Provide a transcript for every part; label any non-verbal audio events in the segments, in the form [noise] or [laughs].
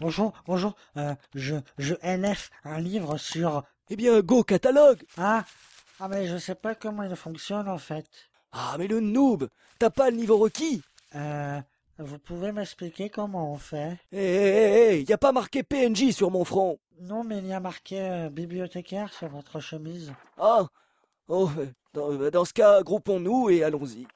bonjour, bonjour. Euh, je, je NF un livre sur. Eh bien, go catalogue Ah, ah mais je sais pas comment il fonctionne en fait. Ah, mais le noob T'as pas le niveau requis Euh, vous pouvez m'expliquer comment on fait? Eh, eh, eh, y a pas marqué PNJ sur mon front Non, mais il y a marqué euh, bibliothécaire sur votre chemise. Ah Oh, dans, euh, dans ce cas, groupons-nous et allons-y.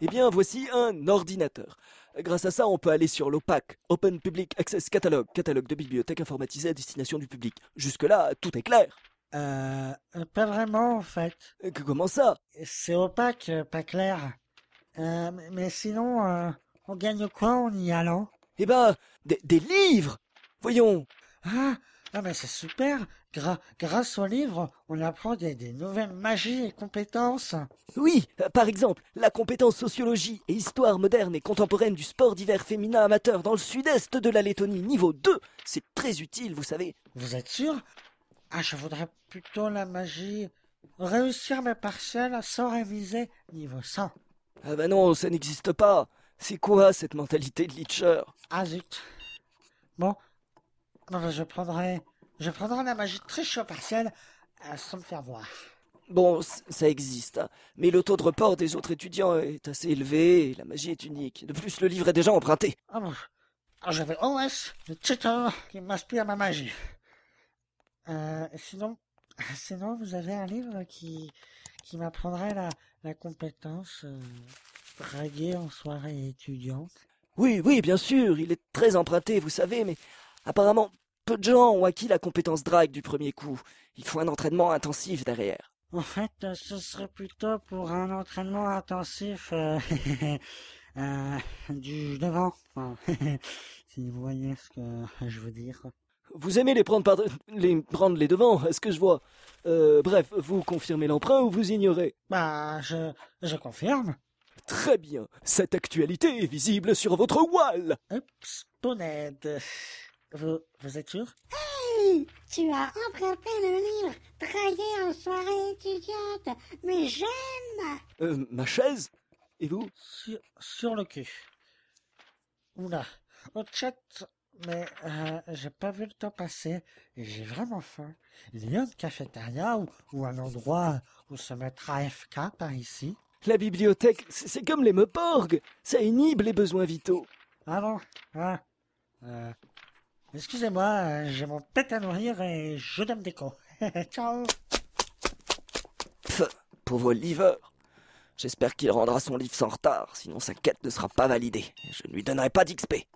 Eh bien, voici un ordinateur. Grâce à ça, on peut aller sur l'OPAC, Open Public Access Catalog, catalogue de bibliothèques informatisées à destination du public. Jusque-là, tout est clair. Euh, euh, pas vraiment en fait. Euh, que- Comment ça? C'est opaque, euh, pas clair. Euh, mais- mais sinon, euh, on gagne quoi en y allant? Eh ben, des, des livres Voyons, Ah, ah mais c'est super. Gra- grâce au livre, on apprend des, des nouvelles magies et compétences. Oui, euh, par exemple, la compétence sociologie et histoire moderne et contemporaine du sport d'hiver féminin amateur dans le sud-est de la Lettonie, niveau 2. C'est très utile, vous savez. Vous êtes sûr? Ah, je voudrais plutôt la magie. Réussir mes partiels sans réviser niveau 100. Ah bah non, ça n'existe pas. C'est quoi cette mentalité de Leacher Ah zut. Bon, je prendrai, je prendrai la magie triche au partiel euh, sans me faire voir. Bon, ça existe, hein. mais le taux de report des autres étudiants est assez élevé et la magie est unique. De plus, le livre est déjà emprunté. Ah bon, ah, j'avais OS, le cheater qui m'inspire ma magie. Euh, sinon, sinon vous avez un livre qui, qui m'apprendrait la, la compétence euh, draguer en soirée étudiante. Oui, oui, bien sûr, il est très emprunté, vous savez, mais apparemment, peu de gens ont acquis la compétence drague du premier coup. Il faut un entraînement intensif derrière. En fait, euh, ce serait plutôt pour un entraînement intensif euh, [laughs] euh, du devant. Enfin, [laughs] si vous voyez ce que je veux dire. Vous aimez les prendre par les prendre les devants, est-ce que je vois? Euh, Bref, vous confirmez l'emprunt ou vous ignorez? Bah, je, je confirme. Très bien. Cette actualité est visible sur votre wall. Oups. Vous, vous êtes sûr? Hey, tu as emprunté le livre Draguer en soirée étudiante, mais j'aime Euh, ma chaise? Et vous? Sur, sur le cul. Oula, au chat, mais euh, j'ai pas vu le temps passer et j'ai vraiment faim. Il y a une cafétéria ou, ou un endroit où se mettre AFK par ici? La bibliothèque, c'est comme les meuporgs. Ça inhibe les besoins vitaux. Ah bon? Ah. Euh, Excusez-moi, j'ai mon pet à nourrir et je donne déco. [laughs] Ciao Pff, pauvre liver. J'espère qu'il rendra son livre sans retard, sinon sa quête ne sera pas validée. Je ne lui donnerai pas d'XP.